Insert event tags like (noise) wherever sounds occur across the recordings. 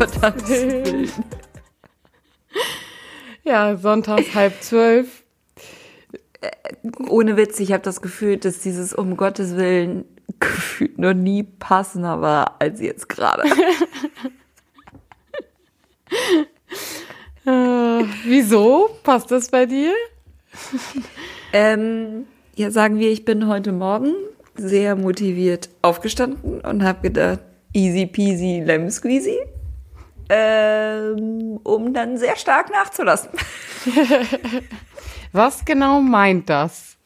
Gottes, Willen. Willen. Ja, sonntags halb zwölf. Ohne Witz, ich habe das Gefühl, dass dieses um Gottes Willen gefühlt noch nie passender war als jetzt gerade. (laughs) Äh, wieso? Passt das bei dir? Ähm, ja, sagen wir, ich bin heute Morgen sehr motiviert aufgestanden und habe gedacht, easy peasy lemon squeezy, ähm, um dann sehr stark nachzulassen. (laughs) Was genau meint das?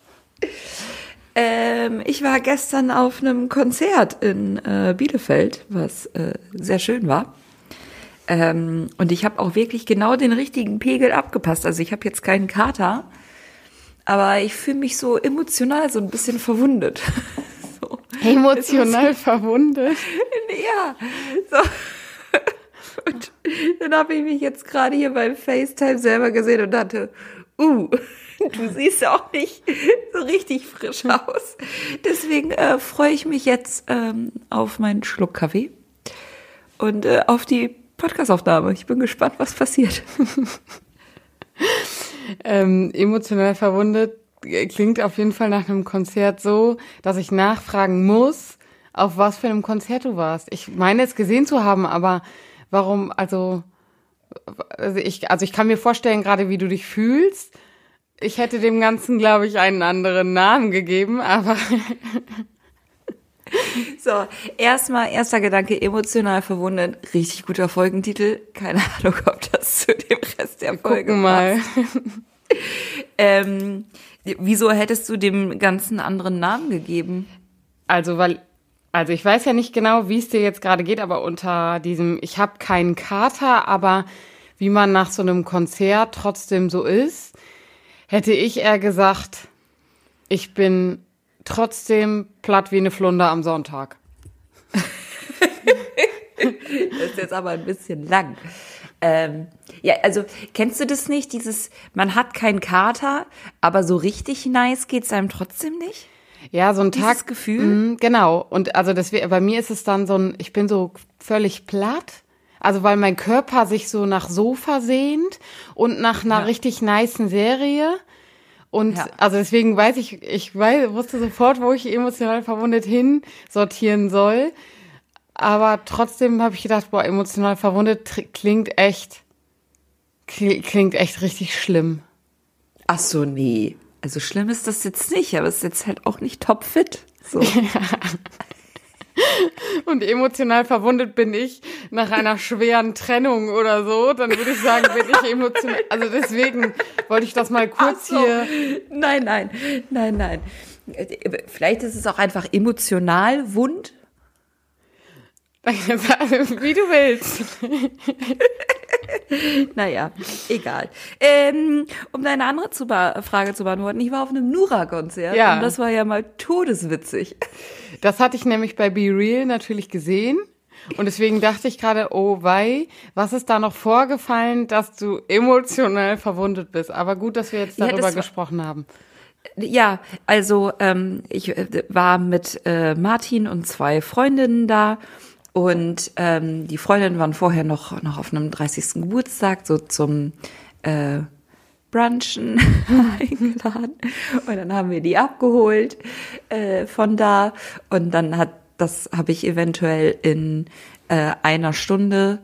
Ähm, ich war gestern auf einem Konzert in äh, Bielefeld, was äh, sehr schön war. Ähm, und ich habe auch wirklich genau den richtigen Pegel abgepasst. Also ich habe jetzt keinen Kater, aber ich fühle mich so emotional so ein bisschen verwundet. (laughs) so. Emotional verwundet. (laughs) Ja, so. Und dann habe ich mich jetzt gerade hier beim FaceTime selber gesehen und dachte, uh, (laughs) du siehst auch nicht so richtig frisch aus. Deswegen äh, freue ich mich jetzt ähm, auf meinen Schluck Kaffee und äh, auf die Podcastaufnahme. Ich bin gespannt, was passiert. (laughs) Ähm, emotional verwundet äh, klingt auf jeden Fall nach einem Konzert so, dass ich nachfragen muss, auf was für einem Konzert du warst. Ich meine es gesehen zu haben, aber warum, also, also ich, also ich kann mir vorstellen, gerade wie du dich fühlst. Ich hätte dem Ganzen, glaube ich, einen anderen Namen gegeben, aber (laughs) So, erstmal, erster Gedanke, emotional verwundet. Richtig guter Folgentitel. Keine Ahnung, ob das zu dem Rest der Folge gucken mal. passt. (laughs) Ähm, wieso hättest du dem ganzen anderen Namen gegeben? Also, weil, also ich weiß ja nicht genau, wie es dir jetzt gerade geht, aber unter diesem, ich habe keinen Kater, aber wie man nach so einem Konzert trotzdem so ist, hätte ich eher gesagt, ich bin trotzdem platt wie eine Flunder am Sonntag. (laughs) Das ist jetzt aber ein bisschen lang. Ähm, ja, also kennst du das nicht? Dieses, man hat keinen Kater, aber so richtig nice geht's einem trotzdem nicht? Ja, so ein Dieses Tag. Gefühl? Mhm, genau. Und also das, bei mir ist es dann so ein, ich bin so völlig platt. Also weil mein Körper sich so nach Sofa sehnt und nach einer Ja. richtig nicen Serie. Und Ja. also deswegen weiß ich, ich weiß, wusste sofort, wo ich emotional verwundet hin sortieren soll. Aber trotzdem habe ich gedacht, boah, emotional verwundet klingt echt, kli- klingt echt richtig schlimm. Ach so, nee. Also schlimm ist das jetzt nicht, aber es ist jetzt halt auch nicht topfit. So. (laughs) Und emotional verwundet bin ich nach einer schweren Trennung oder so, dann würde ich sagen, bin ich emotional. Also deswegen wollte ich das mal kurz so. hier. Nein, nein, nein, nein. Vielleicht ist es auch einfach emotional wund. (laughs) Wie du willst. (laughs) (laughs) Naja, egal. Ähm, um deine andere zu Frage zu beantworten, ich war auf einem Nura-Konzert Ja. und das war ja mal todeswitzig. (laughs) Das hatte ich nämlich bei Be Real natürlich gesehen. Und deswegen dachte ich gerade, oh wei, was ist da noch vorgefallen, dass du emotional verwundet bist? Aber gut, dass wir jetzt Ja, darüber war- gesprochen haben. Ja, also ähm, ich äh, war mit äh, Martin und zwei Freundinnen da und ähm, die Freundinnen waren vorher noch, noch auf einem 30. Geburtstag, so zum äh, Brunchen (laughs) eingeladen. Und dann haben wir die abgeholt äh, von da und dann hat das habe ich eventuell in äh, einer Stunde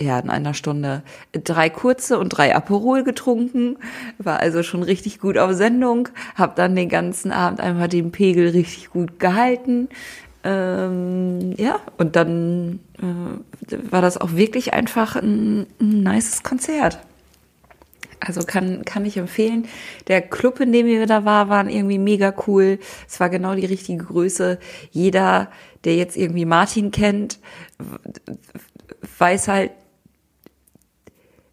ja, in einer Stunde drei kurze und drei Aperol getrunken, war also schon richtig gut auf Sendung, habe dann den ganzen Abend einfach den Pegel richtig gut gehalten. Ähm, ja, und dann äh, war das auch wirklich einfach ein, ein nices Konzert. Also kann, kann ich empfehlen. Der Club, in dem wir da waren, waren irgendwie mega cool. Es war genau die richtige Größe. Jeder, der jetzt irgendwie Martin kennt, weiß halt,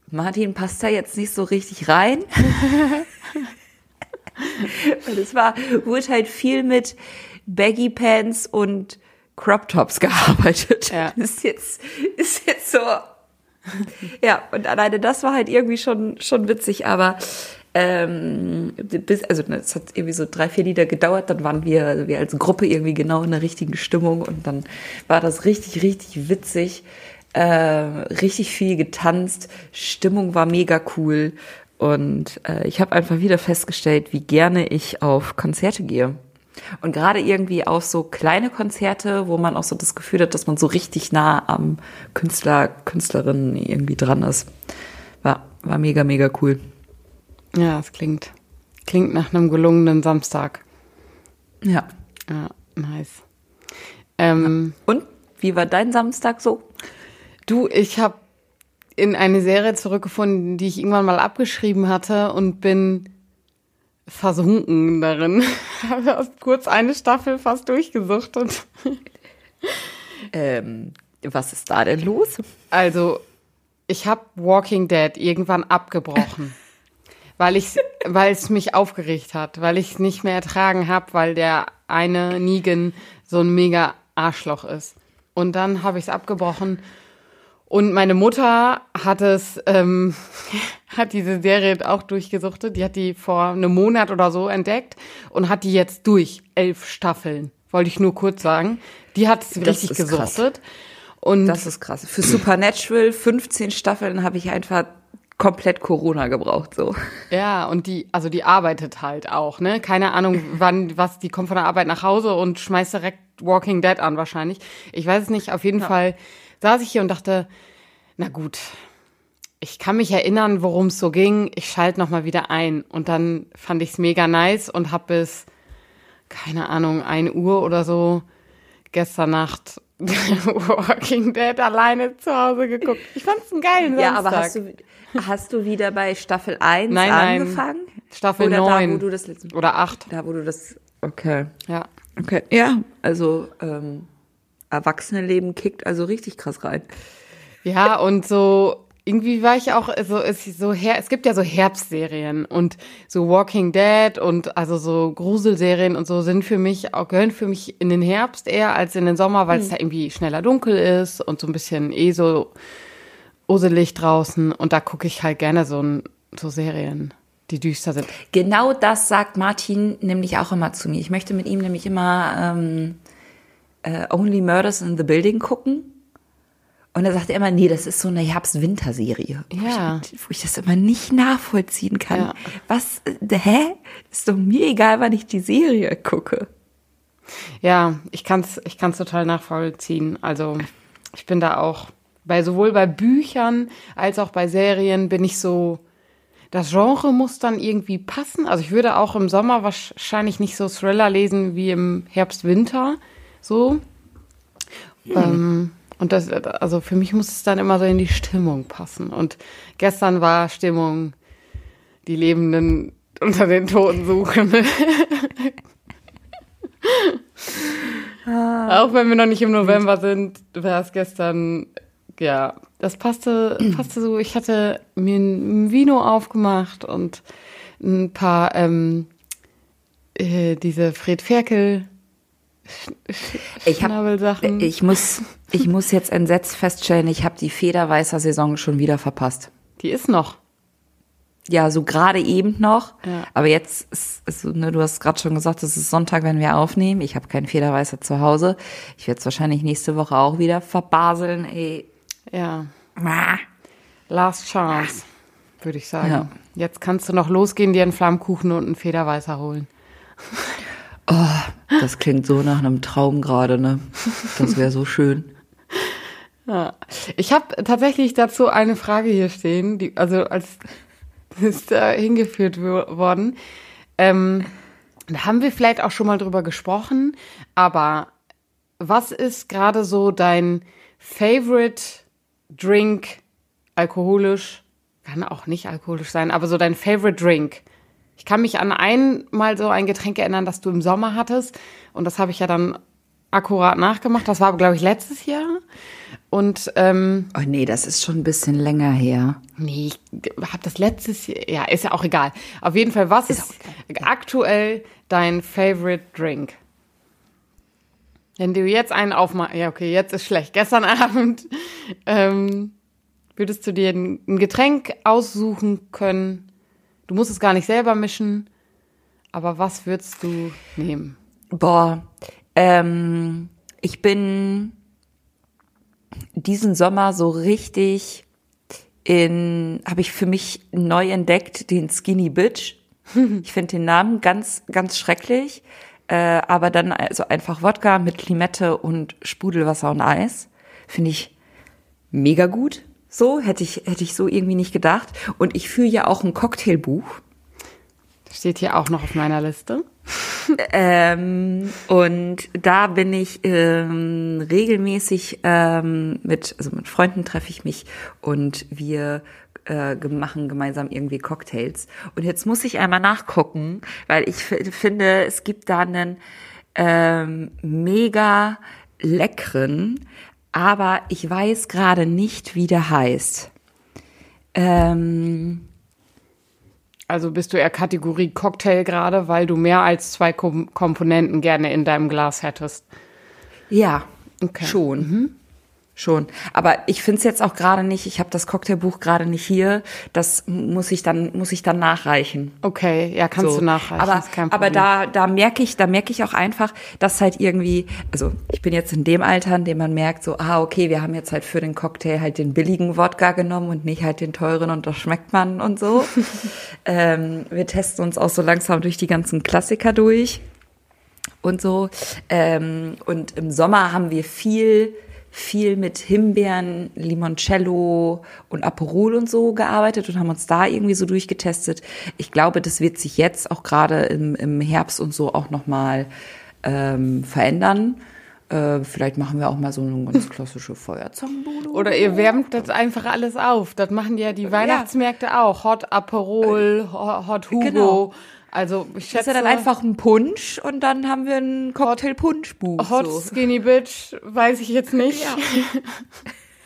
Martin passt da jetzt nicht so richtig rein. (laughs) Und es war, wurde halt viel mit Baggy Pants und Crop Tops gearbeitet. Ja. (laughs) Ist jetzt, ist jetzt so. Ja, und alleine das war halt irgendwie schon, schon witzig, aber Ähm, bis, also es hat irgendwie so drei, vier Lieder gedauert, dann waren wir, also wir als Gruppe irgendwie genau in der richtigen Stimmung und dann war das richtig, richtig witzig, äh, richtig viel getanzt, Stimmung war mega cool und äh, ich habe einfach wieder festgestellt, wie gerne ich auf Konzerte gehe. Und gerade irgendwie auch so kleine Konzerte, wo man auch so das Gefühl hat, dass man so richtig nah am Künstler, Künstlerin irgendwie dran ist. War, war mega, mega cool. Ja, es klingt, klingt nach einem gelungenen Samstag. Ja. Ja, nice. Ähm, Und wie war dein Samstag so? Du, ich habe in eine Serie zurückgefunden, die ich irgendwann mal abgeschrieben hatte und bin versunken darin. (laughs) habe kurz eine Staffel fast durchgesuchtet. (laughs) Ähm, was ist da denn los? Also, ich habe Walking Dead irgendwann abgebrochen, (laughs) weil ich, weil es mich aufgeregt hat, weil ich es nicht mehr ertragen habe, weil der eine Negan so ein mega Arschloch ist. Und dann habe ich es abgebrochen. Und meine Mutter hat es, ähm, (laughs) hat diese Serie auch durchgesuchtet. Die hat die vor einem Monat oder so entdeckt und hat die jetzt durch. Elf Staffeln. Wollte ich nur kurz sagen. Die hat es richtig ist krass. gesuchtet. Und Das ist krass. Für Supernatural 15 Staffeln habe ich einfach komplett Corona gebraucht, so. Ja, und die, also die arbeitet halt auch, ne? Keine Ahnung, wann, was, die kommt von der Arbeit nach Hause und schmeißt direkt Walking Dead an wahrscheinlich. Ich weiß es nicht, auf jeden Fall saß ich hier und dachte, na gut, ich kann mich erinnern, worum es so ging. Ich schalte noch mal wieder ein. Und dann fand ich es mega nice und hab bis, keine Ahnung, 1 Uhr oder so gestern Nacht (laughs) Walking Dead alleine zu Hause geguckt. Ich fand's einen geilen Samstag. Ja, aber hast du, hast du wieder bei Staffel 1 Nein, nein. angefangen? Staffel Oder da, 9 wo du das letzte oder 8. Da, wo du das. Okay. Ja. Okay. Ja, also ähm, Erwachsenenleben kickt also richtig krass rein. Ja, und so irgendwie war ich auch so es ist so her es gibt ja so Herbstserien und so Walking Dead und also so Gruselserien und so sind für mich auch gehören für mich in den Herbst eher als in den Sommer, weil es da irgendwie schneller dunkel ist und so ein bisschen eh so uselig draußen und da gucke ich halt gerne so so Serien, die düster sind. Genau das sagt Martin nämlich auch immer zu mir. Ich möchte mit ihm nämlich immer ähm, äh, Only Murders in the Building gucken. Und er sagt er immer, nee, das ist so eine Herbst-Winter-Serie. Wo Ja. ich- Wo ich das immer nicht nachvollziehen kann. Ja. Was, äh, hä? Ist doch mir egal, wann ich die Serie gucke. Ja, ich kann's, ich kann's total nachvollziehen. Also ich bin da auch bei sowohl bei Büchern als auch bei Serien bin ich so. Das Genre muss dann irgendwie passen. Also ich würde auch im Sommer wahrscheinlich nicht so Thriller lesen wie im Herbst, Winter. So. Ähm, und das, also für mich muss es dann immer so in die Stimmung passen. Und gestern war Stimmung, die Lebenden (laughs) unter den Toten suchen. Auch wenn wir noch nicht im November sind, war es gestern, ja, das passte, (clears throat) passte so. Ich hatte mir ein Vino aufgemacht und ein paar, ähm, äh, diese Fred Ferkel Ich hab-. Ich muss, ich muss jetzt entsetzt feststellen, ich habe die Federweißer Saison schon wieder verpasst. Die ist noch. Ja, so gerade eben noch. Ja. Aber jetzt ist, ist ne, du hast gerade schon gesagt, es ist Sonntag, wenn wir aufnehmen. Ich habe keinen Federweißer zu Hause. Ich werde es wahrscheinlich nächste Woche auch wieder verbaseln. Ey. Ja, Ah. last chance, würde ich sagen. Ja. Jetzt kannst du noch losgehen, dir einen Flammkuchen und einen Federweißer holen. Das klingt so nach einem Traum gerade, ne? Das wäre so schön. Ja. Ich habe tatsächlich dazu eine Frage hier stehen, die, also als ist da hingeführt wo- worden. Ähm, da haben wir vielleicht auch schon mal drüber gesprochen, aber was ist gerade so dein Favorite Drink alkoholisch? Kann auch nicht alkoholisch sein, aber so dein Favorite Drink. Ich kann mich an einmal so ein Getränk erinnern, das du im Sommer hattest. Und das habe ich ja dann akkurat nachgemacht. Das war, glaube ich, letztes Jahr. Und ähm, Oh nee, das ist schon ein bisschen länger her. nee, ich habe das letztes Jahr. Ja, ist ja auch egal. Auf jeden Fall, was ist, aktuell dein Favorite Drink? Wenn du jetzt einen aufmachst, ja okay, jetzt ist schlecht. Gestern (laughs) Abend ähm, würdest du dir ein Getränk aussuchen können. Du musst es gar nicht selber mischen. Aber was würdest du nehmen? Boah, ähm, ich bin diesen Sommer so richtig in, habe ich für mich neu entdeckt, den Skinny Bitch. (laughs) Ich finde den Namen ganz, ganz schrecklich. Äh, aber dann also einfach Wodka mit Limette und Sprudelwasser und Eis. Finde ich mega gut. So hätte ich, hätte ich so irgendwie nicht gedacht. Und ich führe ja auch ein Cocktailbuch. Steht hier auch noch auf meiner Liste. (laughs) ähm, und da bin ich ähm, regelmäßig ähm, mit, also mit Freunden treffe ich mich und wir äh, machen gemeinsam irgendwie Cocktails. Und jetzt muss ich einmal nachgucken, weil ich finde, es gibt da einen ähm, mega leckeren, aber ich weiß gerade nicht, wie der heißt. Ähm, also bist du eher Kategorie Cocktail gerade, weil du mehr als zwei Kom Komponenten gerne in deinem Glas hättest? Ja, okay. schon. Mhm. Schon. Aber ich finde es jetzt auch gerade nicht, ich habe das Cocktailbuch gerade nicht hier. Das muss ich dann, muss ich dann nachreichen. Okay, ja, kannst so. du nachreichen. Aber, aber da, da merke ich, da merke ich auch einfach, dass halt irgendwie, also ich bin jetzt in dem Alter, in dem man merkt, so, ah, okay, wir haben jetzt halt für den Cocktail halt den billigen Wodka genommen und nicht halt den teuren und das schmeckt man und so. (laughs) ähm, wir testen uns auch so langsam durch die ganzen Klassiker durch und so. Ähm, und im Sommer haben wir viel viel mit Himbeeren, Limoncello und Aperol und so gearbeitet und haben uns da irgendwie so durchgetestet. Ich glaube, das wird sich jetzt auch gerade im, im Herbst und so auch nochmal ähm, verändern. Äh, vielleicht machen wir auch mal so eine ganz (laughs) klassische Feuerzangenbude. Oder ihr wärmt das einfach alles auf. Das machen ja die Weihnachtsmärkte ja. auch. Hot Aperol, Hot Hugo. Genau. Also ich schätze. Das ist ja dann einfach ein Punsch und dann haben wir ein Cocktail-Punschbuch. Hot so. Skinny Bitch, weiß ich jetzt nicht. Ja.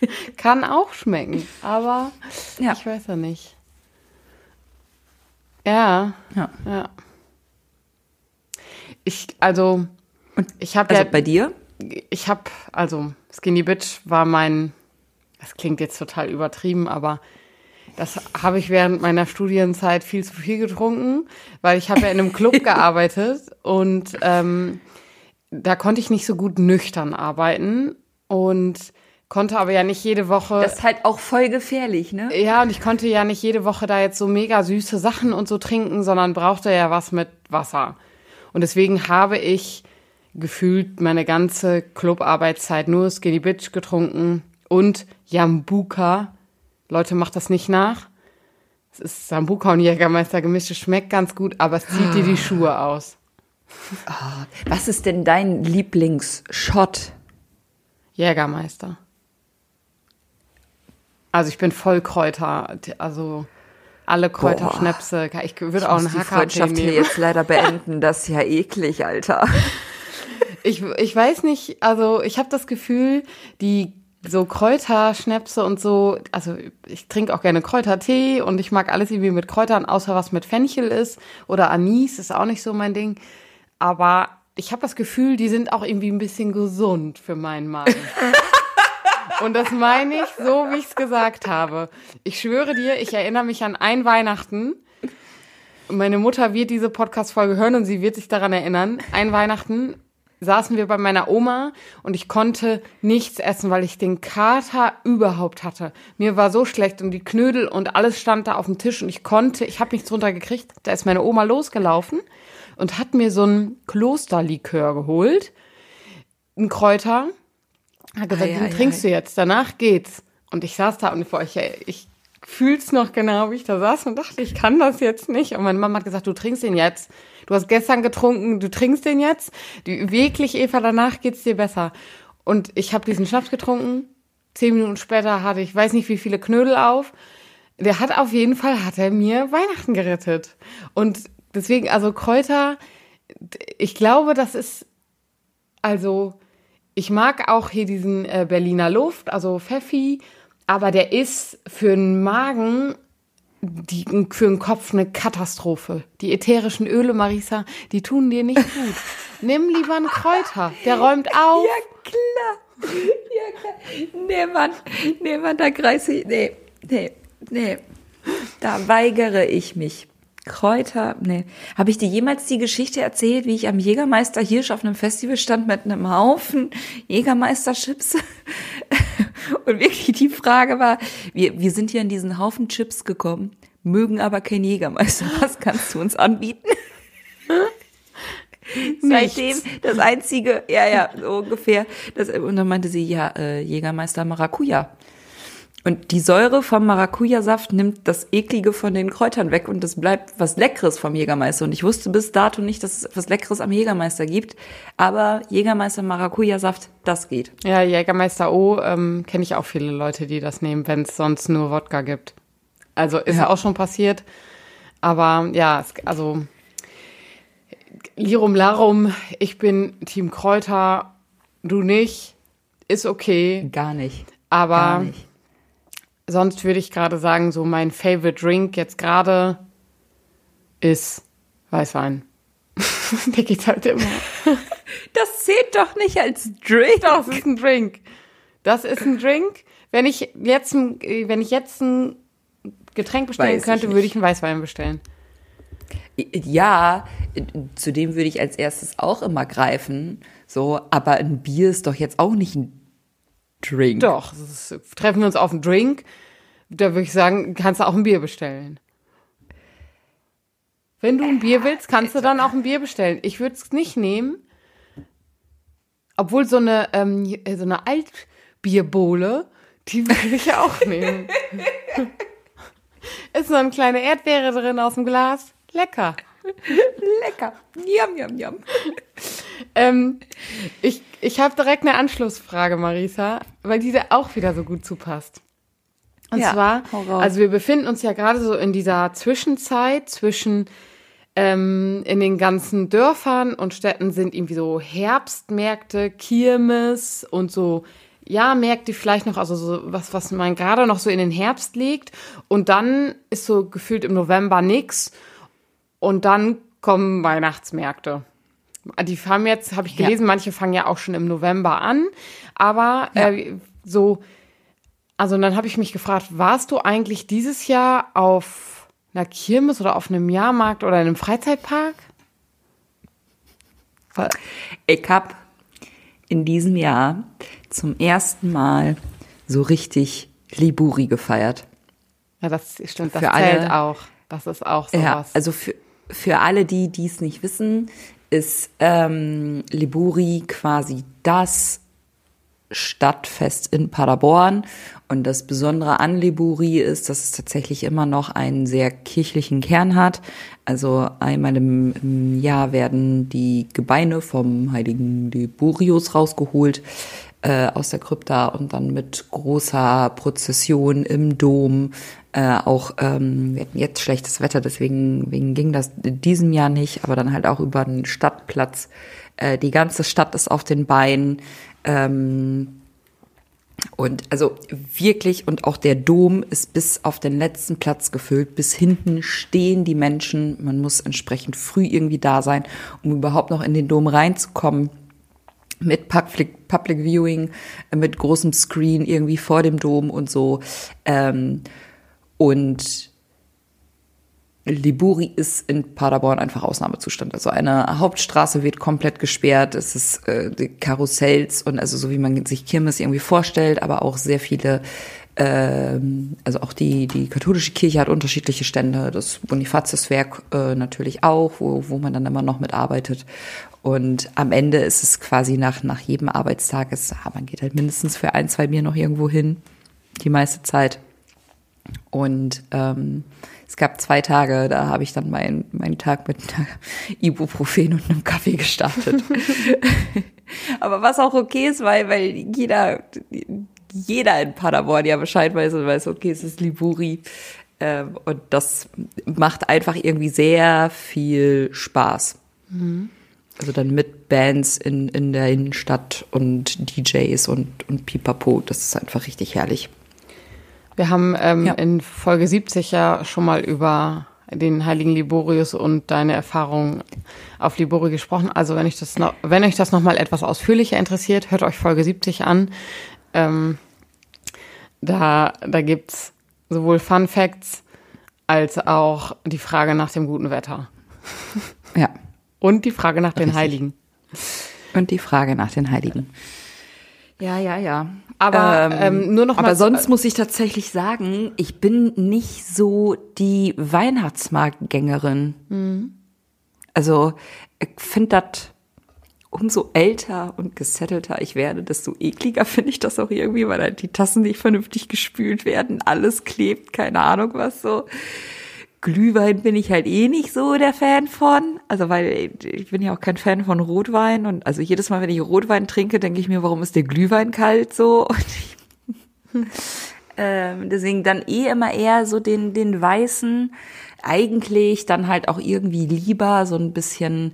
(laughs) Kann auch schmecken, aber ja. ich weiß ja nicht. Ja. Ja. ja. Ich, also, und ich habe also ja, bei dir? Ich habe, also Skinny Bitch war mein, das klingt jetzt total übertrieben, aber das habe ich während meiner Studienzeit viel zu viel getrunken, weil ich habe ja in einem Club (laughs) gearbeitet und ähm, da konnte ich nicht so gut nüchtern arbeiten und konnte aber ja nicht jede Woche. Das ist halt auch voll gefährlich, ne? Ja, und ich konnte ja nicht jede Woche da jetzt so mega süße Sachen und so trinken, sondern brauchte ja was mit Wasser. Und deswegen habe ich gefühlt meine ganze Clubarbeitszeit nur Skinny Bitch getrunken und Jambuka Leute, macht das nicht nach. Es ist Sambuka und Jägermeister gemischt. Es schmeckt ganz gut, aber es zieht dir die Schuhe aus. Oh, was ist denn dein Lieblingsshot? Jägermeister. Also ich bin voll Kräuter, also alle Kräuterschnäpse. Ich würde auch einen Hacker Freundschaft hier jetzt leider beenden. Das ist ja eklig, Alter. (laughs) Ich, ich weiß nicht, also ich habe das Gefühl, die so Kräuterschnäpse und so, also ich trinke auch gerne Kräutertee und ich mag alles irgendwie mit Kräutern, außer was mit Fenchel ist oder Anis, ist auch nicht so mein Ding. Aber ich habe das Gefühl, die sind auch irgendwie ein bisschen gesund für meinen Magen. (laughs) Und das meine ich so, wie ich es gesagt habe. Ich schwöre dir, ich erinnere mich an ein Weihnachten. Meine Mutter wird diese Podcast-Folge hören und sie wird sich daran erinnern. Ein Weihnachten saßen wir bei meiner Oma und ich konnte nichts essen, weil ich den Kater überhaupt hatte. Mir war so schlecht und die Knödel und alles stand da auf dem Tisch und ich konnte, ich habe nichts drunter gekriegt. Da ist meine Oma losgelaufen und hat mir so ein Klosterlikör geholt, ein Kräuter, hat gesagt, ei, den ei, trinkst ei. du jetzt, danach geht's. Und ich saß da und vor ich, ich fühl's noch genau, wie ich da saß und dachte, ich kann das jetzt nicht. Und meine Mama hat gesagt, du trinkst den jetzt. Du hast gestern getrunken, du trinkst den jetzt. Die, wirklich, Eva, danach geht's dir besser. Und ich habe diesen Schnaps getrunken. Zehn Minuten später hatte ich weiß nicht wie viele Knödel auf. Der hat auf jeden Fall, hat er mir Weihnachten gerettet. Und deswegen, also Kräuter, ich glaube, das ist, also, ich mag auch hier diesen äh, Berliner Luft, also Pfeffi, aber der ist für den Magen die, für den Kopf eine Katastrophe. Die ätherischen Öle, Marisa, die tun dir nicht gut. (laughs) Nimm lieber einen Kräuter, der räumt auf. Ja, klar. Ja, klar. Nee, Mann, nee, Mann, da kreise ich, nee, nee, nee. Da weigere ich mich. Kräuter, nee. Habe ich dir jemals die Geschichte erzählt, wie ich am Jägermeister Hirsch auf einem Festival stand mit einem Haufen (laughs) Jägermeister-Chips? (laughs) Und wirklich die Frage war, wir, wir sind hier in diesen Haufen Chips gekommen, mögen aber kein Jägermeister. Was kannst du uns anbieten? (laughs) Seitdem das einzige, ja, ja, so ungefähr. Das, und dann meinte sie, ja, äh, Jägermeister Maracuja. Und die Säure vom Maracuja-Saft nimmt das Eklige von den Kräutern weg und es bleibt was Leckeres vom Jägermeister. Und ich wusste bis dato nicht, dass es was Leckeres am Jägermeister gibt. Aber Jägermeister Maracuja-Saft, das geht. Ja, Jägermeister O ähm, kenne ich auch viele Leute, die das nehmen, wenn es sonst nur Wodka gibt. Also ist ja auch schon passiert. Aber ja, es, also Lirum Larum, ich bin Team Kräuter, du nicht, ist okay. Gar nicht. Aber Gar nicht. Sonst würde ich gerade sagen, so mein Favorite Drink jetzt gerade ist Weißwein. (laughs) Der geht halt immer. Das zählt doch nicht als Drink. Doch, das ist ein Drink. Das ist ein Drink. Wenn ich jetzt, ein- wenn ich jetzt ein Getränk bestellen Weiß ich könnte, nicht. würde ich einen Weißwein bestellen. Ja, zu dem würde ich als erstes auch immer greifen. So, aber ein Bier ist doch jetzt auch nicht ein Drink. Doch, das ist, treffen wir uns auf einen Drink. Da würde ich sagen, kannst du auch ein Bier bestellen. Wenn du ein Bier willst, kannst du dann auch ein Bier bestellen. Ich würde es nicht nehmen. Obwohl so eine, ähm, so eine Altbierbowle, die würde ich ja auch nehmen. (laughs) Ist so eine kleine Erdbeere drin aus dem Glas. Lecker. Lecker. Yum, yum, yum. Ähm, ich ich habe direkt eine Anschlussfrage, Marisa, weil die da auch wieder so gut zupasst. Und Ja, zwar, also wir befinden uns ja gerade so in dieser Zwischenzeit zwischen ähm, in den ganzen Dörfern und Städten sind irgendwie so Herbstmärkte, Kirmes und so ja, Märkte vielleicht noch, also so was, was man gerade noch so in den Herbst legt. Und dann ist so gefühlt im November nix. Und dann kommen Weihnachtsmärkte. Die haben jetzt, habe ich Ja. gelesen, manche fangen ja auch schon im November an. Aber äh, so, also dann habe ich mich gefragt, warst du eigentlich dieses Jahr auf einer Kirmes oder auf einem Jahrmarkt oder in einem Freizeitpark? Ich habe in diesem Jahr zum ersten Mal so richtig Liburi gefeiert. Ja, das stimmt, das Für zählt alle- auch. Das ist auch sowas. Ja, also für, für alle, die dies nicht wissen, ist ähm, Liburi quasi das Stadtfest in Paderborn. Und das Besondere an Liburi ist, dass es tatsächlich immer noch einen sehr kirchlichen Kern hat. Also einmal im, im Jahr werden die Gebeine vom heiligen Liburius rausgeholt äh, aus der Krypta und dann mit großer Prozession im Dom. Äh, auch ähm, wir hatten jetzt schlechtes Wetter, deswegen wegen ging das in diesem Jahr nicht, aber dann halt auch über den Stadtplatz. Äh, die ganze Stadt ist auf den Beinen. Ähm, und also wirklich, und auch der Dom ist bis auf den letzten Platz gefüllt. Bis hinten stehen die Menschen. Man muss entsprechend früh irgendwie da sein, um überhaupt noch in den Dom reinzukommen. Mit Public, Public Viewing, mit großem Screen irgendwie vor dem Dom und so. Ähm, und Liburi ist in Paderborn einfach Ausnahmezustand. Also eine Hauptstraße wird komplett gesperrt. Es ist äh, Karussells und also so wie man sich Kirmes irgendwie vorstellt, aber auch sehr viele. ähm, also auch die die katholische Kirche hat unterschiedliche Stände. Das Bonifatiuswerk äh, natürlich auch, wo wo man dann immer noch mitarbeitet. Und am Ende ist es quasi nach nach jedem Arbeitstag ist, ah, man geht halt mindestens für ein zwei Bier noch irgendwo hin, die meiste Zeit. Und ähm, es gab zwei Tage, da habe ich dann meinen meinen Tag mit einer (laughs) Ibuprofen und einem Kaffee gestartet. (laughs) Aber was auch okay ist, weil, weil jeder, jeder in Paderborn ja Bescheid weiß und weiß, okay, es ist Liburi. Ähm, und das macht einfach irgendwie sehr viel Spaß. Also dann mit Bands in, in der Innenstadt und DJs und, und Pipapo, das ist einfach richtig herrlich. Wir haben ähm, Ja. in Folge 70 ja schon mal über den heiligen Liborius und deine Erfahrungen auf Libori gesprochen. Also wenn euch das noch, wenn euch das noch mal etwas ausführlicher interessiert, hört euch Folge 70 an. Ähm, da da gibt's sowohl Fun Facts als auch die Frage nach dem guten Wetter. Ja. Und die Frage nach den Richtig. Heiligen. Und die Frage nach den Heiligen. Ja, ja, ja. Aber ähm, nur noch aber sonst muss ich tatsächlich sagen, ich bin nicht so die Weihnachtsmarktgängerin. Also ich finde das umso älter und gesettelter ich werde, desto ekliger finde ich das auch irgendwie, weil halt die Tassen nicht vernünftig gespült werden, alles klebt, keine Ahnung was so. Glühwein bin ich halt eh nicht so der Fan von. Also weil ich bin ja auch kein Fan von Rotwein und also jedes Mal, wenn ich Rotwein trinke, denke ich mir, warum ist der Glühwein kalt so? (laughs) Und (laughs) ähm, deswegen dann eh immer eher so den den weißen. Eigentlich dann halt auch irgendwie lieber so ein bisschen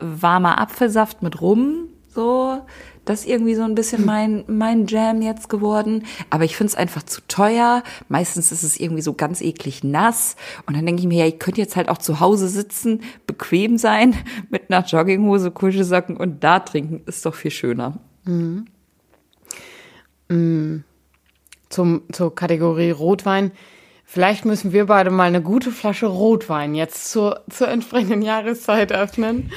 warmer Apfelsaft mit rum so. Das ist irgendwie so ein bisschen mein, mein Jam jetzt geworden. Aber ich finde es einfach zu teuer. Meistens ist es irgendwie so ganz eklig nass. Und dann denke ich mir, ja, ich könnte jetzt halt auch zu Hause sitzen, bequem sein, (laughs) mit einer Jogginghose, Kuschelsocken und da trinken. Ist doch viel schöner. zum, zur Kategorie Rotwein. Vielleicht müssen wir beide mal eine gute Flasche Rotwein jetzt zur, zur entsprechenden Jahreszeit öffnen.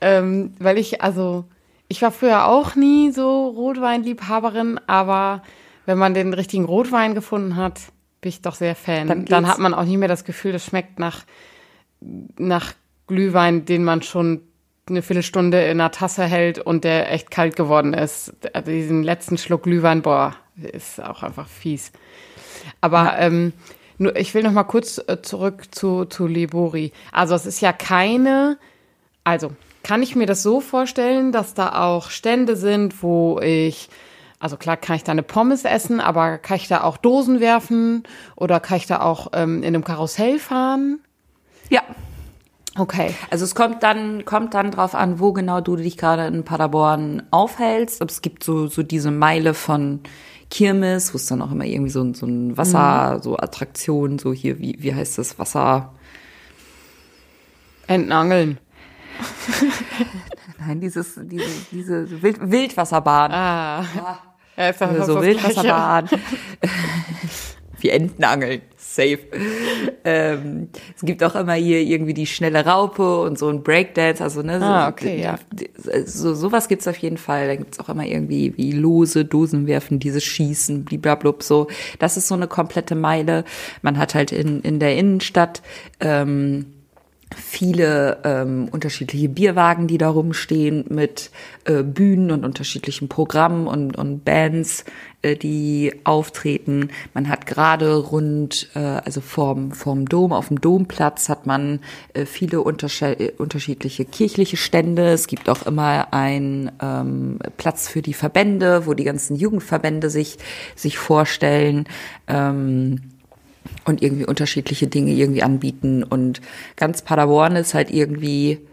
Ähm, weil ich, also, ich war früher auch nie so Rotweinliebhaberin, aber wenn man den richtigen Rotwein gefunden hat, bin ich doch sehr Fan. Dann Dann, hat man auch nie mehr das Gefühl, das schmeckt nach, nach Glühwein, den man schon eine Viertelstunde in einer Tasse hält und der echt kalt geworden ist. Also diesen letzten Schluck Glühwein, boah, ist auch einfach fies. Aber ähm, nur, ich will noch mal kurz äh, zurück zu, zu Libori. Also es ist ja keine, also kann ich mir das so vorstellen, dass da auch Stände sind, wo ich, also klar kann ich da eine Pommes essen, aber kann ich da auch Dosen werfen oder kann ich da auch ähm, in einem Karussell fahren? Ja. Okay. Also es kommt dann, kommt dann drauf an, wo genau du dich gerade in Paderborn aufhältst. Es gibt so, so diese Meile von Kirmes, wo es dann auch immer irgendwie so, ein- so ein Wasser, so Attraktion, so hier, wie, wie heißt das, Wasser, Entenangeln. (laughs) nein, dieses, diese, diese Wild, Wildwasserbahn. Ah. Ja, ist doch Oder fast so Wildwasserbahn. (laughs) Wie Entenangeln. Safe. ähm, es gibt auch immer hier irgendwie die schnelle Raupe und so ein Breakdance. Also, ne, so, Ah, okay, ja. so, sowas gibt's auf jeden Fall. Da gibt's auch immer irgendwie wie lose Dosen werfen, dieses Schießen, bliblablub, so. Das ist so eine komplette Meile. Man hat halt in, in der Innenstadt, ähm, viele ähm, unterschiedliche Bierwagen, die da rumstehen mit äh, Bühnen und unterschiedlichen Programmen und, und Bands, äh, die auftreten. Man hat gerade rund, äh, also vorm, vorm Dom, auf dem Domplatz hat man äh, viele äh, unterschiedliche kirchliche Stände. Es gibt auch immer einen ähm, Platz für die Verbände, wo die ganzen Jugendverbände sich, sich vorstellen. Ähm, und irgendwie unterschiedliche Dinge irgendwie anbieten. Und ganz Paderborn ist halt irgendwie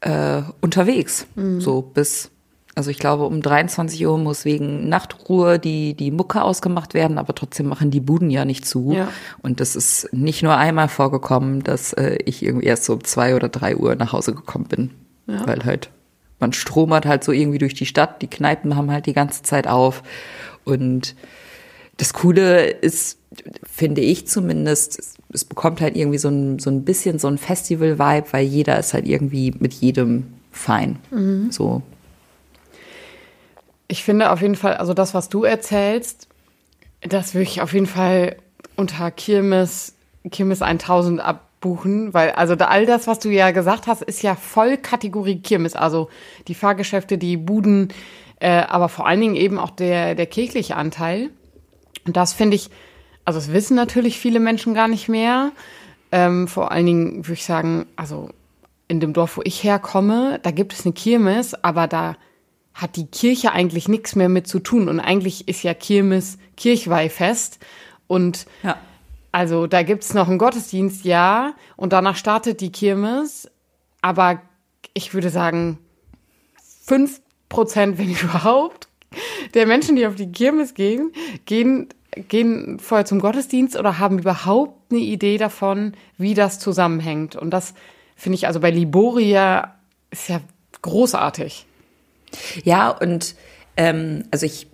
äh, unterwegs. So bis, also ich glaube, um 23 Uhr muss wegen Nachtruhe die, die Mucke ausgemacht werden, aber trotzdem machen die Buden ja nicht zu. Ja. Und das ist nicht nur einmal vorgekommen, dass äh, ich irgendwie erst so um zwei oder drei Uhr nach Hause gekommen bin. Weil halt, man stromert halt so irgendwie durch die Stadt, die Kneipen haben halt die ganze Zeit auf. Und das Coole ist, finde ich zumindest, es, bekommt halt irgendwie so ein, so ein bisschen so ein Festival-Vibe, weil jeder ist halt irgendwie mit jedem fein. So. Ich finde auf jeden Fall, also das, was du erzählst, das würde ich auf jeden Fall unter Kirmes, Kirmes 1000 abbuchen, weil also da, all das, was du ja gesagt hast, ist ja voll Kategorie Kirmes. Also die Fahrgeschäfte, die Buden, äh, aber vor allen Dingen eben auch der, der kirchliche Anteil. Und das finde ich, also das wissen natürlich viele Menschen gar nicht mehr. Ähm, vor allen Dingen würde ich sagen, also in dem Dorf, wo ich herkomme, da gibt es eine Kirmes, aber da hat die Kirche eigentlich nichts mehr mit zu tun. Und eigentlich ist ja Kirmes Kirchweihfest. Und Ja. also da gibt's noch einen Gottesdienst, ja. Und danach startet die Kirmes. Aber ich würde sagen, fünf Prozent, wenn (laughs) überhaupt, der Menschen, die auf die Kirmes gehen, gehen, gehen vorher zum Gottesdienst oder haben überhaupt eine Idee davon, wie das zusammenhängt. Und das finde ich also bei Liboria ist ja großartig. Ja, und ähm, also ich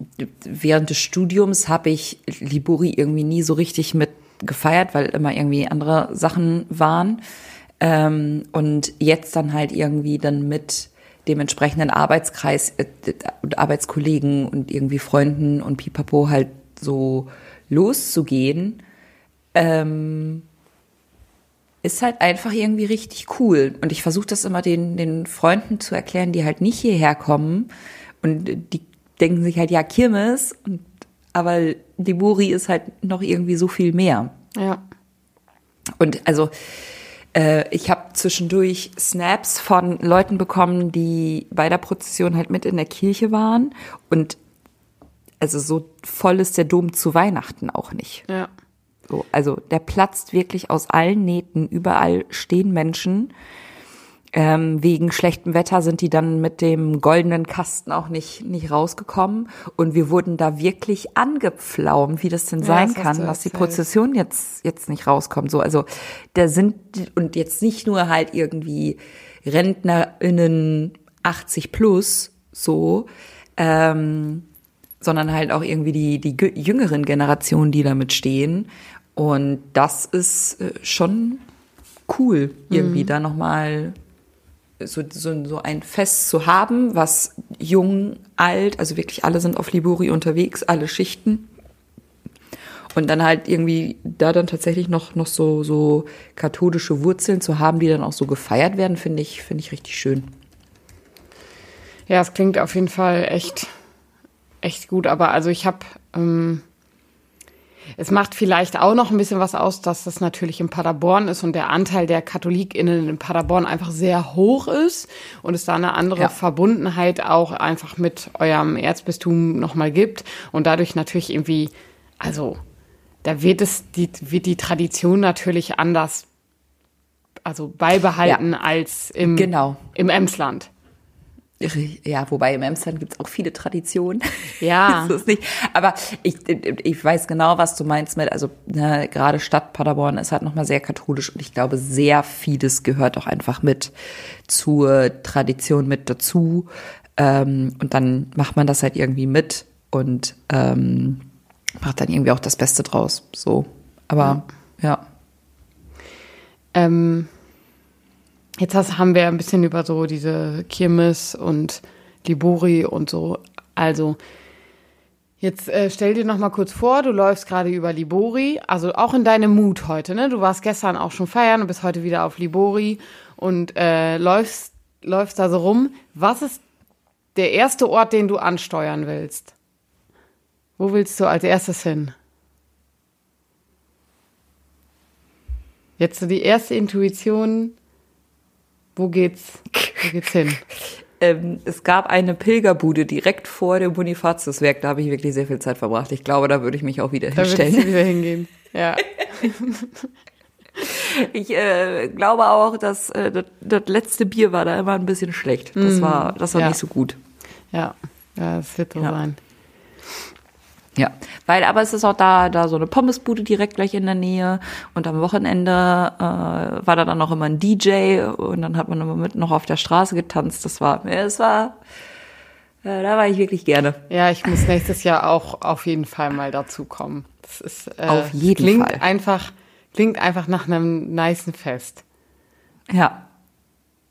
während des Studiums habe ich Libori irgendwie nie so richtig mit gefeiert, weil immer irgendwie andere Sachen waren. Ähm, und jetzt dann halt irgendwie dann mit dem entsprechenden Arbeitskreis äh, und Arbeitskollegen und irgendwie Freunden und Pipapo halt so loszugehen, ähm, ist halt einfach irgendwie richtig cool. Und ich versuche das immer den, den Freunden zu erklären, die halt nicht hierher kommen und die denken sich halt, ja, Kirmes, und, aber die Buri ist halt noch irgendwie so viel mehr. Ja. Und also äh, ich habe zwischendurch Snaps von Leuten bekommen, die bei der Prozession halt mit in der Kirche waren. Und also so voll ist der Dom zu Weihnachten auch nicht. Ja. So, also der platzt wirklich aus allen Nähten. Überall stehen Menschen. Ähm, wegen schlechtem Wetter sind die dann mit dem goldenen Kasten auch nicht, nicht rausgekommen. Und wir wurden da wirklich angepflaumt, wie das denn Ja, sein das kann, dass die. Prozession jetzt, jetzt nicht rauskommt. So, also da sind, und jetzt nicht nur halt irgendwie RentnerInnen 80 plus, so, ähm, sondern halt auch irgendwie die, die jüngeren Generationen, die damit stehen. Und das ist äh, schon cool, irgendwie da nochmal so, so, so ein Fest zu haben, was jung, alt, also wirklich alle sind auf Libori unterwegs, alle Schichten. Und dann halt irgendwie da dann tatsächlich noch, noch so, so katholische Wurzeln zu haben, die dann auch so gefeiert werden, finde ich, finde ich richtig schön. Ja, es klingt auf jeden Fall echt, echt gut. Aber also ich habe, ähm, es macht vielleicht auch noch ein bisschen was aus, dass das natürlich in Paderborn ist und der Anteil der KatholikInnen in Paderborn einfach sehr hoch ist und es da eine andere Ja. Verbundenheit auch einfach mit eurem Erzbistum nochmal gibt und dadurch natürlich irgendwie, also da wird es, die, wird die Tradition natürlich anders, also beibehalten Ja. als im, Genau. im Emsland. Ja, wobei im Emsland gibt es auch viele Traditionen. Ja. (laughs) ist es nicht. Aber ich, ich weiß genau, was du meinst mit, also ne, gerade Stadt Paderborn ist halt nochmal sehr katholisch und ich glaube, sehr vieles gehört auch einfach mit zur Tradition mit dazu. Ähm, und dann macht man das halt irgendwie mit und ähm, macht dann irgendwie auch das Beste draus. So. Aber ja. Ähm, jetzt hast, haben wir ein bisschen über so diese Kirmes und Libori und so. Also, jetzt äh, stell dir noch mal kurz vor, du läufst gerade über Libori, also auch in deinem Mut heute, ne? Du warst gestern auch schon feiern und bist heute wieder auf Libori und äh, läufst, läufst da so rum. Was ist der erste Ort, den du ansteuern willst? Wo willst du als erstes hin? Jetzt so die erste Intuition. Wo geht's, wo geht's hin? (laughs) Ähm, es gab eine Pilgerbude direkt vor dem Bonifatiuswerk. Da habe ich wirklich sehr viel Zeit verbracht. Ich glaube, da würde ich mich auch wieder Da hinstellen. du wieder hingehen. Ja. (laughs) Ich äh, glaube auch, dass äh, das, das letzte Bier war da immer ein bisschen schlecht. Das war, das war ja. nicht so gut. Ja. Ja, das wird so Ja. sein. Ja, weil aber es ist auch da da so eine Pommesbude direkt gleich in der Nähe und am Wochenende äh, war da dann noch immer ein DJ und dann hat man immer mit noch auf der Straße getanzt. Das war, es war, äh, da war ich wirklich gerne. Ja, ich muss nächstes Jahr auch auf jeden Fall mal dazu kommen. Das ist äh, Auf jeden klingt Fall. einfach klingt einfach nach einem nicen Fest. Ja,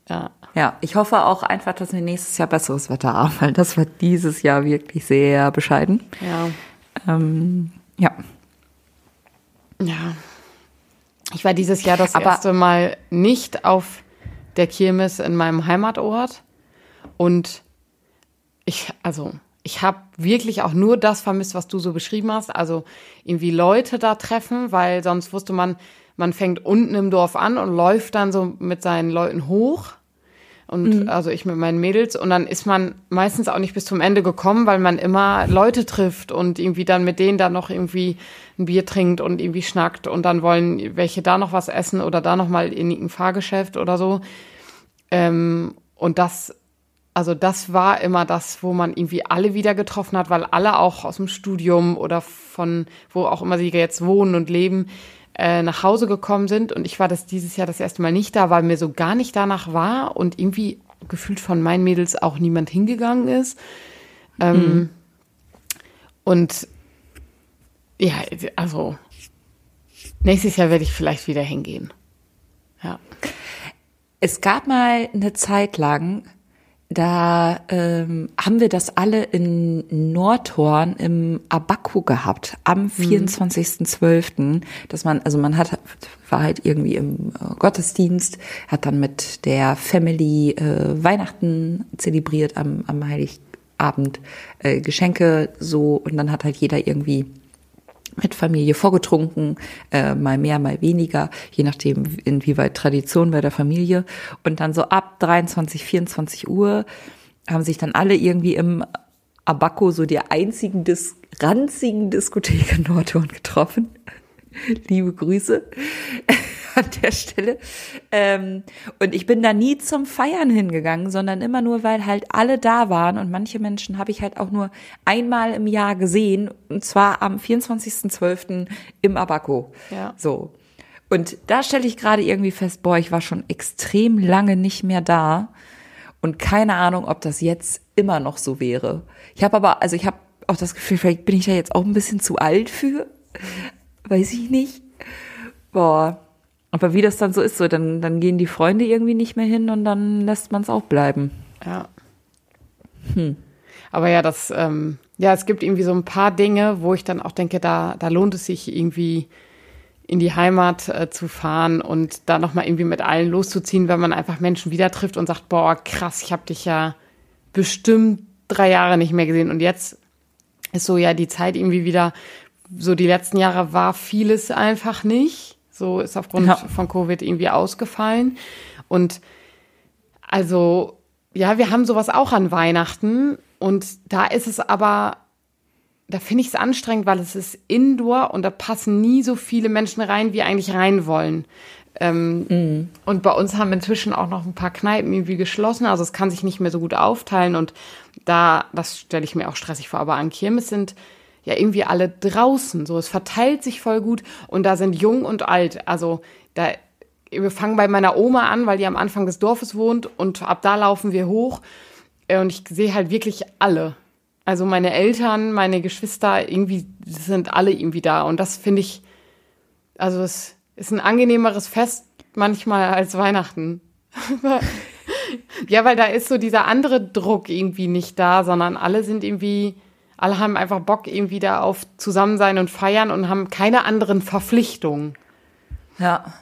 Ja. ja. Ich hoffe auch einfach, dass wir nächstes Jahr besseres Wetter haben, weil das war dieses Jahr wirklich sehr bescheiden. Ja. Ähm, ja. Ja. Ich war dieses Jahr das Aber- erste Mal nicht auf der Kirmes in meinem Heimatort und ich, also, ich habe wirklich auch nur das vermisst, was du so beschrieben hast. Also irgendwie Leute da treffen, weil sonst wusste man, man fängt unten im Dorf an und läuft dann so mit seinen Leuten hoch. Und also ich mit meinen Mädels. Und dann ist man meistens auch nicht bis zum Ende gekommen, weil man immer Leute trifft und irgendwie dann mit denen dann noch irgendwie ein Bier trinkt und irgendwie schnackt und dann wollen welche da noch was essen oder da noch mal in ein Fahrgeschäft oder so. Ähm, und das, also das war immer das, wo man irgendwie alle wieder getroffen hat, weil alle auch aus dem Studium oder von wo auch immer sie jetzt wohnen und leben, äh, nach Hause gekommen sind. Und ich war das dieses Jahr das erste Mal nicht da, weil mir so gar nicht danach war und irgendwie gefühlt von meinen Mädels auch niemand hingegangen ist. Ähm, Und ja, also nächstes Jahr werde ich vielleicht wieder hingehen. Ja. Es gab mal eine Zeit lang, da ähm, haben wir das alle in Nordhorn im Abaku gehabt, am 24.12., dass man, also man hat, war halt irgendwie im äh, Gottesdienst, hat dann mit der Family äh, Weihnachten zelebriert am, am Heiligabend, äh, Geschenke so und dann hat halt jeder irgendwie mit Familie vorgetrunken, äh, mal mehr, mal weniger, je nachdem, inwieweit Tradition bei der Familie. Und dann so ab 23, 24 Uhr haben sich dann alle irgendwie im Abaco, so der einzigen Dis ranzigen Diskothek in Nordhorn getroffen. (laughs) Liebe Grüße (laughs) an der Stelle. Ähm, und ich bin da nie zum Feiern hingegangen, sondern immer nur, weil halt alle da waren. Und manche Menschen habe ich halt auch nur einmal im Jahr gesehen. Und zwar am 24.12. im Abaco. Ja. So. Und da stelle ich gerade irgendwie fest, boah, ich war schon extrem lange nicht mehr da. Und keine Ahnung, ob das jetzt immer noch so wäre. Ich habe aber, also ich habe auch das Gefühl, vielleicht bin ich da jetzt auch ein bisschen zu alt für. Weiß ich nicht. Boah. Aber wie das dann so ist, so dann, dann gehen die Freunde irgendwie nicht mehr hin und dann lässt man es auch bleiben. Ja. Hm. Aber ja, das, ähm, ja, es gibt irgendwie so ein paar Dinge, wo ich dann auch denke, da, da lohnt es sich irgendwie in die Heimat äh, zu fahren und da nochmal irgendwie mit allen loszuziehen, wenn man einfach Menschen wieder trifft und sagt, boah, krass, ich habe dich ja bestimmt drei Jahre nicht mehr gesehen und jetzt ist so ja die Zeit irgendwie wieder, so die letzten Jahre war vieles einfach nicht. So ist aufgrund ja. von Covid irgendwie ausgefallen. Und also, ja, wir haben sowas auch an Weihnachten. Und da ist es aber, da finde ich es anstrengend, weil es ist Indoor und da passen nie so viele Menschen rein, wie eigentlich rein wollen. Ähm, mhm. Und bei uns haben inzwischen auch noch ein paar Kneipen irgendwie geschlossen, also es kann sich nicht mehr so gut aufteilen und da, das stelle ich mir auch stressig vor, aber an Kirmes sind ja irgendwie alle draußen. So, es verteilt sich voll gut und da sind jung und alt. Also da, wir fangen bei meiner Oma an, weil die am Anfang des Dorfes wohnt und ab da laufen wir hoch äh, und ich sehe halt wirklich alle. Also meine Eltern, meine Geschwister, irgendwie sind alle irgendwie da und das finde ich, also es ist ein angenehmeres Fest manchmal als Weihnachten. (laughs) ja, weil da ist so dieser andere Druck irgendwie nicht da, sondern alle sind irgendwie alle haben einfach Bock irgendwie da auf Zusammensein und Feiern und haben keine anderen Verpflichtungen. Ja.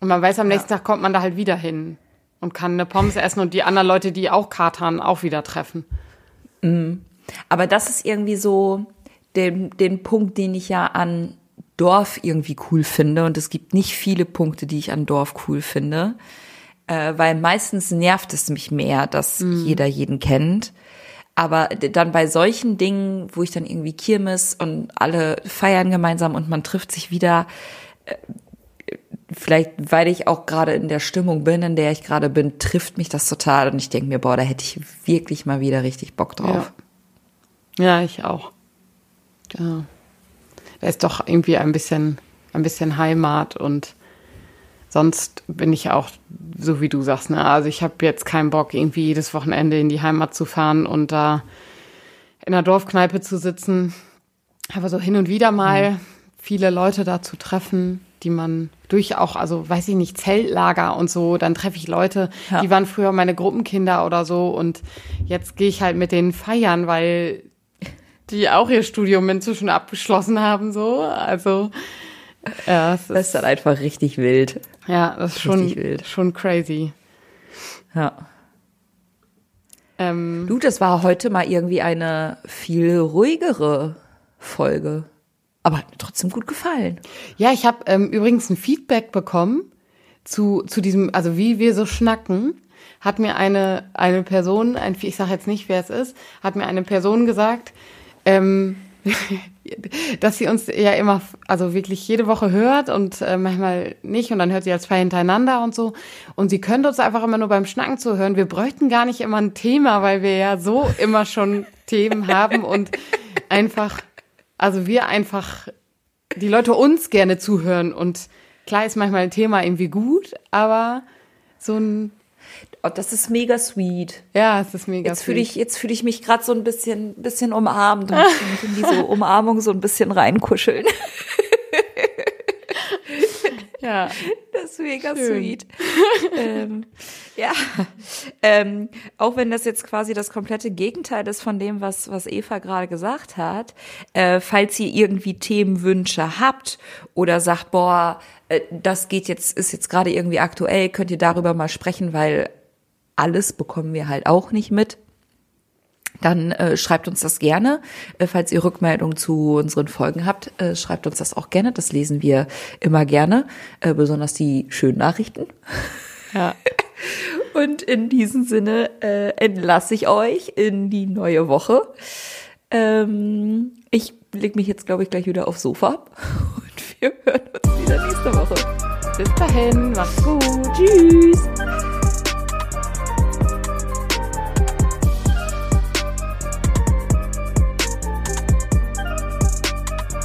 Und man weiß, am nächsten ja. Tag kommt man da halt wieder hin und kann eine Pommes essen und die anderen Leute, die auch katern, auch wieder treffen. Mhm. Aber das ist irgendwie so den, den Punkt, den ich ja an Dorf irgendwie cool finde. Und es gibt nicht viele Punkte, die ich an Dorf cool finde. Äh, weil meistens nervt es mich mehr, dass mhm. jeder jeden kennt. Aber dann bei solchen Dingen, wo ich dann irgendwie Kirmes und alle feiern gemeinsam und man trifft sich wieder, äh, vielleicht weil ich auch gerade in der Stimmung bin, in der ich gerade bin, trifft mich das total und ich denke mir, boah, da hätte ich wirklich mal wieder richtig Bock drauf. Ja, ja ich auch. Ja. Da ist doch irgendwie ein bisschen, ein bisschen Heimat und sonst bin ich auch so wie du sagst. Ne? Also ich habe jetzt keinen Bock, irgendwie jedes Wochenende in die Heimat zu fahren und da in der Dorfkneipe zu sitzen. Aber so hin und wieder mal mhm. viele Leute da zu treffen, die man durch auch, also weiß ich nicht, Zeltlager und so, dann treffe ich Leute, ja. die waren früher meine Gruppenkinder oder so und jetzt gehe ich halt mit denen feiern, weil die auch ihr Studium inzwischen abgeschlossen haben, so. Also ja, es das ist dann einfach richtig wild. Ja, das ist schon, wild. schon crazy. Ja. Ähm, du, das war heute mal irgendwie eine viel ruhigere Folge. Aber hat mir trotzdem gut gefallen. Ja, ich habe ähm, übrigens ein Feedback bekommen zu, zu diesem, also wie wir so schnacken, hat mir eine, eine Person, ein, ich sage jetzt nicht, wer es ist, hat mir eine Person gesagt, ähm, (laughs) dass sie uns ja immer, also wirklich jede Woche hört und äh, manchmal nicht und dann hört sie als zwei hintereinander und so. Und sie könnte uns einfach immer nur beim Schnacken zuhören. Wir bräuchten gar nicht immer ein Thema, weil wir ja so immer schon (laughs) Themen haben und einfach, also wir einfach, die Leute uns gerne zuhören und klar ist manchmal ein Thema irgendwie gut, aber so ein Oh, das ist mega sweet. Ja, es ist mega jetzt fühl sweet. Ich, jetzt fühle ich mich gerade so ein bisschen, bisschen umarmt und (laughs) mich in diese Umarmung so ein bisschen reinkuscheln. (laughs) Ja. Das ist mega Schön. sweet. ähm, ja, ähm, auch wenn das jetzt quasi das komplette Gegenteil ist von dem, was, was Eva gerade gesagt hat, äh, falls ihr irgendwie Themenwünsche habt oder sagt, boah, äh, das geht jetzt, ist jetzt gerade irgendwie aktuell, könnt ihr darüber mal sprechen, weil alles bekommen wir halt auch nicht mit dann äh, schreibt uns das gerne. Äh, falls ihr Rückmeldungen zu unseren Folgen habt, äh, schreibt uns das auch gerne. Das lesen wir immer gerne, äh, besonders die schönen Nachrichten. Ja. (laughs) Und in diesem Sinne äh, entlasse ich euch in die neue Woche. Ähm, ich leg mich jetzt, glaube ich, gleich wieder aufs Sofa (laughs) und wir hören uns wieder nächste Woche. Bis dahin, macht's gut. Tschüss!